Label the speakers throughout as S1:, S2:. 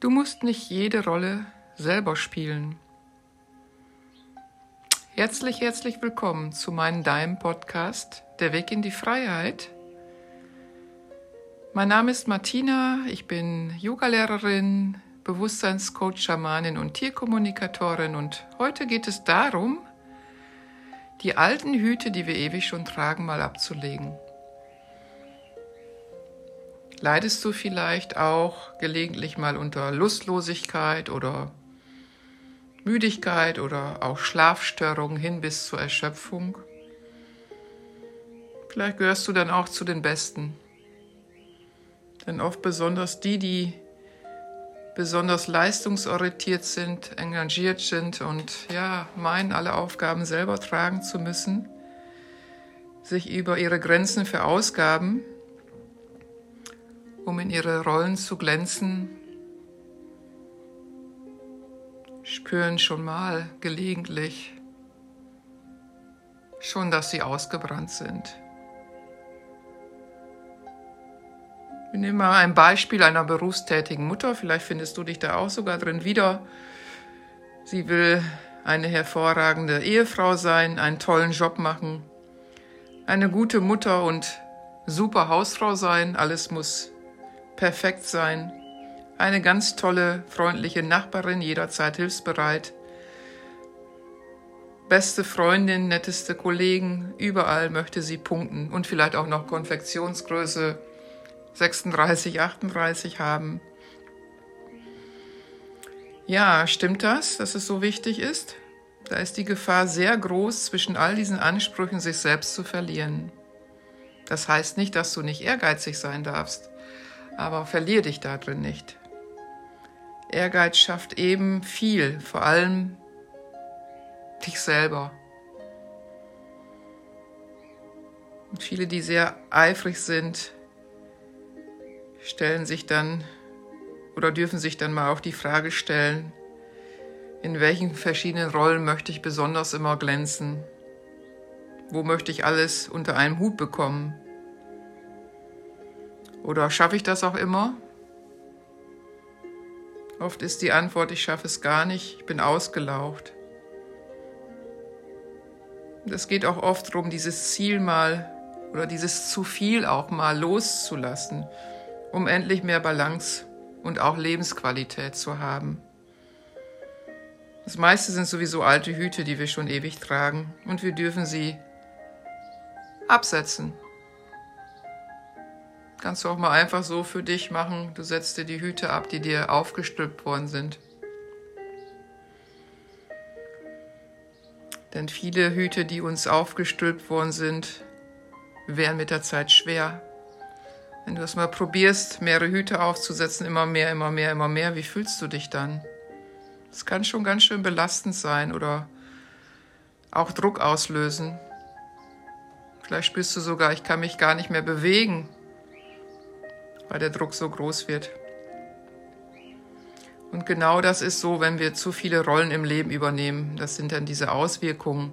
S1: Du musst nicht jede Rolle selber spielen. Herzlich, herzlich willkommen zu meinem Deinem Podcast Der Weg in die Freiheit. Mein Name ist Martina, ich bin Yogalehrerin, Bewusstseinscoach, Schamanin und Tierkommunikatorin und heute geht es darum, die alten Hüte, die wir ewig schon tragen, mal abzulegen. Leidest du vielleicht auch gelegentlich mal unter Lustlosigkeit oder Müdigkeit oder auch Schlafstörungen hin bis zur Erschöpfung? Vielleicht gehörst du dann auch zu den Besten. Denn oft besonders die, die besonders leistungsorientiert sind, engagiert sind und ja, meinen, alle Aufgaben selber tragen zu müssen, sich über ihre Grenzen verausgaben, um in ihre Rollen zu glänzen, spüren schon mal gelegentlich schon, dass sie ausgebrannt sind. Wir nehmen mal ein Beispiel einer berufstätigen Mutter. Vielleicht findest du dich da auch sogar drin wieder. Sie will eine hervorragende Ehefrau sein, einen tollen Job machen, eine gute Mutter und super Hausfrau sein. Alles muss perfekt sein. Eine ganz tolle, freundliche Nachbarin, jederzeit hilfsbereit. Beste Freundin, netteste Kollegen, überall möchte sie punkten und vielleicht auch noch Konfektionsgröße 36, 38 haben. Ja, stimmt das, dass es so wichtig ist? Da ist die Gefahr sehr groß, zwischen all diesen Ansprüchen sich selbst zu verlieren. Das heißt nicht, dass du nicht ehrgeizig sein darfst aber verlier dich da drin nicht. Ehrgeiz schafft eben viel, vor allem dich selber. Und viele, die sehr eifrig sind, stellen sich dann oder dürfen sich dann mal auch die Frage stellen, in welchen verschiedenen Rollen möchte ich besonders immer glänzen? Wo möchte ich alles unter einem Hut bekommen? Oder schaffe ich das auch immer? Oft ist die Antwort, ich schaffe es gar nicht, ich bin ausgelaucht. Es geht auch oft darum, dieses Ziel mal oder dieses zu viel auch mal loszulassen, um endlich mehr Balance und auch Lebensqualität zu haben. Das meiste sind sowieso alte Hüte, die wir schon ewig tragen und wir dürfen sie absetzen. Kannst du auch mal einfach so für dich machen. Du setzt dir die Hüte ab, die dir aufgestülpt worden sind. Denn viele Hüte, die uns aufgestülpt worden sind, wären mit der Zeit schwer. Wenn du es mal probierst, mehrere Hüte aufzusetzen, immer mehr, immer mehr, immer mehr, wie fühlst du dich dann? Das kann schon ganz schön belastend sein oder auch Druck auslösen. Vielleicht spürst du sogar, ich kann mich gar nicht mehr bewegen, weil der Druck so groß wird. Und genau das ist so, wenn wir zu viele Rollen im Leben übernehmen. Das sind dann diese Auswirkungen.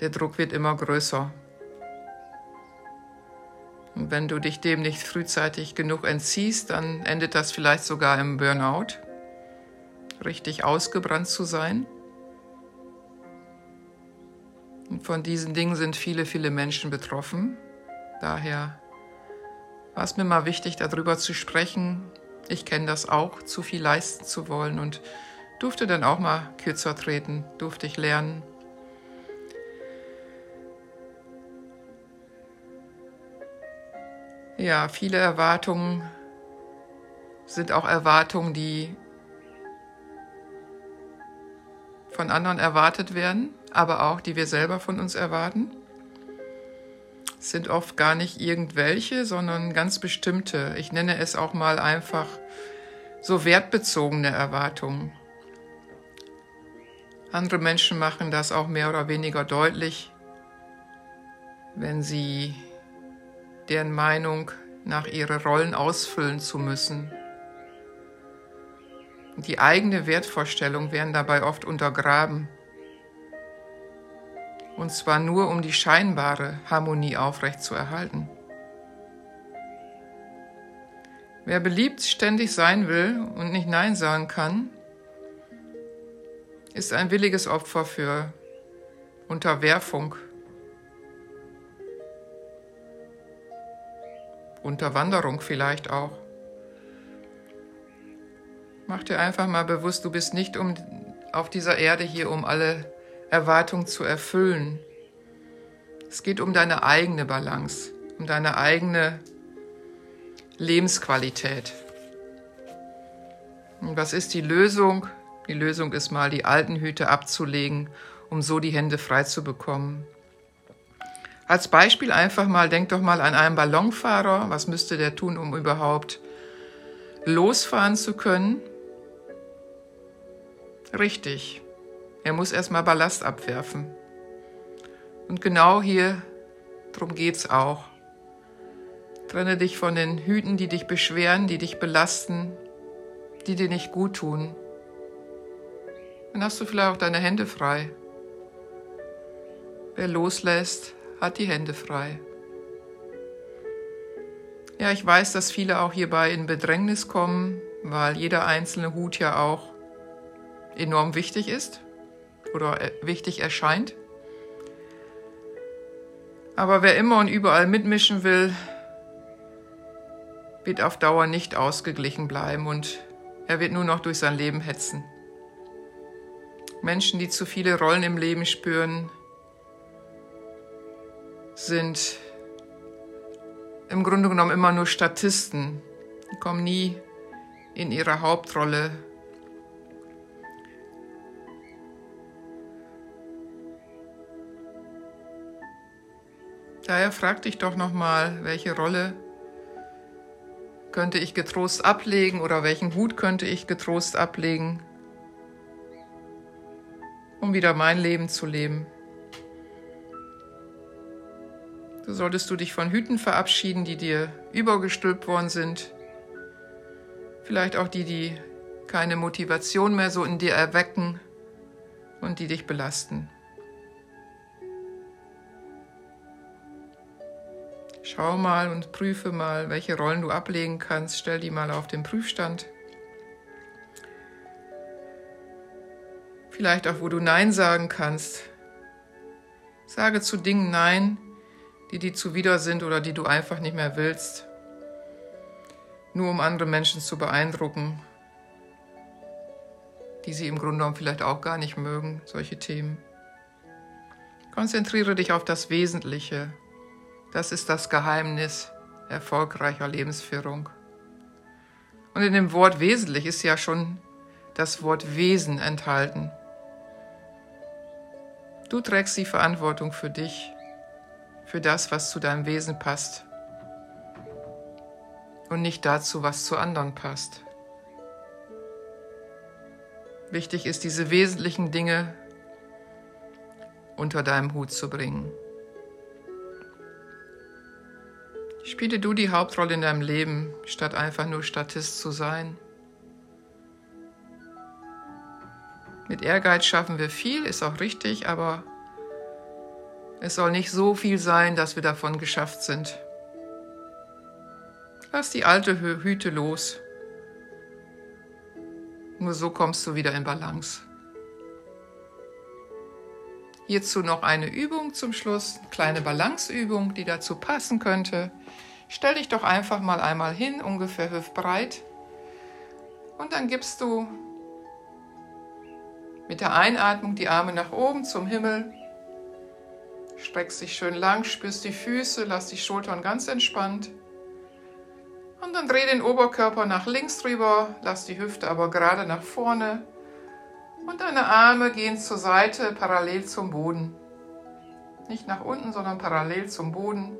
S1: Der Druck wird immer größer. Und wenn du dich dem nicht frühzeitig genug entziehst, dann endet das vielleicht sogar im Burnout. Richtig ausgebrannt zu sein. Und von diesen Dingen sind viele, viele Menschen betroffen. Daher war es mir mal wichtig, darüber zu sprechen. Ich kenne das auch, zu viel leisten zu wollen und durfte dann auch mal kürzer treten, durfte ich lernen. Ja, viele Erwartungen sind auch Erwartungen, die von anderen erwartet werden, aber auch die wir selber von uns erwarten sind oft gar nicht irgendwelche, sondern ganz bestimmte. Ich nenne es auch mal einfach so wertbezogene Erwartungen. Andere Menschen machen das auch mehr oder weniger deutlich, wenn sie deren Meinung nach ihre Rollen ausfüllen zu müssen. Die eigene Wertvorstellung werden dabei oft untergraben und zwar nur um die scheinbare Harmonie aufrechtzuerhalten. Wer beliebt ständig sein will und nicht Nein sagen kann, ist ein williges Opfer für Unterwerfung, Unterwanderung vielleicht auch. Mach dir einfach mal bewusst, du bist nicht um, auf dieser Erde hier, um alle Erwartungen zu erfüllen. Es geht um deine eigene Balance, um deine eigene Lebensqualität. Und was ist die Lösung? Die Lösung ist mal, die alten Hüte abzulegen, um so die Hände frei zu bekommen. Als Beispiel einfach mal, denk doch mal an einen Ballonfahrer. Was müsste der tun, um überhaupt losfahren zu können? Richtig. Er muss erstmal Ballast abwerfen. Und genau hier, darum geht's auch. Trenne dich von den Hüten, die dich beschweren, die dich belasten, die dir nicht gut tun. Dann hast du vielleicht auch deine Hände frei. Wer loslässt, hat die Hände frei. Ja, ich weiß, dass viele auch hierbei in Bedrängnis kommen, weil jeder einzelne Hut ja auch enorm wichtig ist oder äh, wichtig erscheint. Aber wer immer und überall mitmischen will, wird auf Dauer nicht ausgeglichen bleiben und er wird nur noch durch sein Leben hetzen. Menschen, die zu viele Rollen im Leben spüren, sind im Grunde genommen immer nur Statisten, die kommen nie in ihre Hauptrolle. Daher frag dich doch nochmal, welche Rolle könnte ich getrost ablegen oder welchen Hut könnte ich getrost ablegen, um wieder mein Leben zu leben. So solltest du dich von Hüten verabschieden, die dir übergestülpt worden sind. Vielleicht auch die, die keine Motivation mehr so in dir erwecken und die dich belasten. Schau mal und prüfe mal, welche Rollen du ablegen kannst. Stell die mal auf den Prüfstand. Vielleicht auch, wo du Nein sagen kannst. Sage zu Dingen Nein, die dir zuwider sind oder die du einfach nicht mehr willst, nur um andere Menschen zu beeindrucken, die sie im Grunde genommen vielleicht auch gar nicht mögen, solche Themen. Konzentriere dich auf das Wesentliche, das ist das Geheimnis erfolgreicher Lebensführung. Und in dem Wort wesentlich ist ja schon das Wort Wesen enthalten. Du trägst die Verantwortung für dich, für das, was zu deinem Wesen passt und nicht dazu, was zu anderen passt. Wichtig ist, diese wesentlichen Dinge unter deinem Hut zu bringen. Spiele du die Hauptrolle in deinem Leben, statt einfach nur Statist zu sein. Mit Ehrgeiz schaffen wir viel, ist auch richtig, aber es soll nicht so viel sein, dass wir davon geschafft sind. Lass die alte Hüte los. Nur so kommst du wieder in Balance. Hierzu noch eine Übung zum Schluss, eine kleine Balanceübung, die dazu passen könnte. Stell dich doch einfach mal einmal hin, ungefähr hüftbreit. Und dann gibst du mit der Einatmung die Arme nach oben zum Himmel. Streckst dich schön lang, spürst die Füße, lass die Schultern ganz entspannt. Und dann dreh den Oberkörper nach links rüber, lass die Hüfte aber gerade nach vorne und deine Arme gehen zur Seite parallel zum Boden. Nicht nach unten, sondern parallel zum Boden.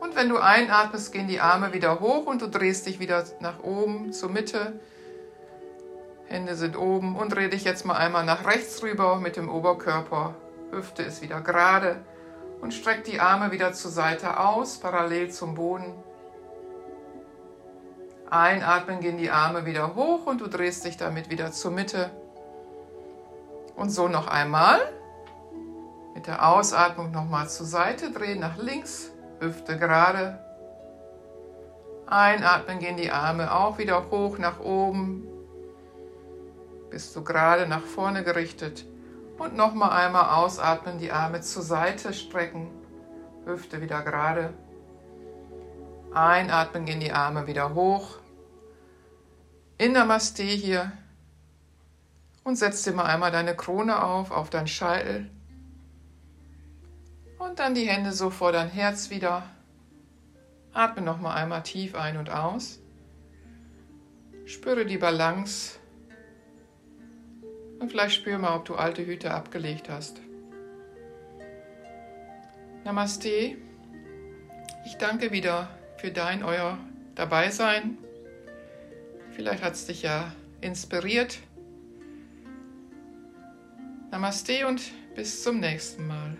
S1: Und wenn du einatmest, gehen die Arme wieder hoch und du drehst dich wieder nach oben zur Mitte. Hände sind oben und dreh dich jetzt mal einmal nach rechts rüber mit dem Oberkörper. Hüfte ist wieder gerade und streck die Arme wieder zur Seite aus, parallel zum Boden. Einatmen gehen die Arme wieder hoch und du drehst dich damit wieder zur Mitte. Und so noch einmal. Mit der Ausatmung nochmal zur Seite drehen, nach links, Hüfte gerade. Einatmen gehen die Arme auch wieder hoch nach oben. Bist du gerade nach vorne gerichtet. Und nochmal einmal ausatmen, die Arme zur Seite strecken. Hüfte wieder gerade. Einatmen gehen die Arme wieder hoch. In Namaste hier. Und setz dir mal einmal deine Krone auf, auf dein Scheitel. Und dann die Hände so vor dein Herz wieder. Atme noch mal einmal tief ein und aus. Spüre die Balance. Und vielleicht spür mal, ob du alte Hüte abgelegt hast. Namaste. Ich danke wieder für dein, euer Dabeisein. Vielleicht hat es dich ja inspiriert. Namaste und bis zum nächsten Mal.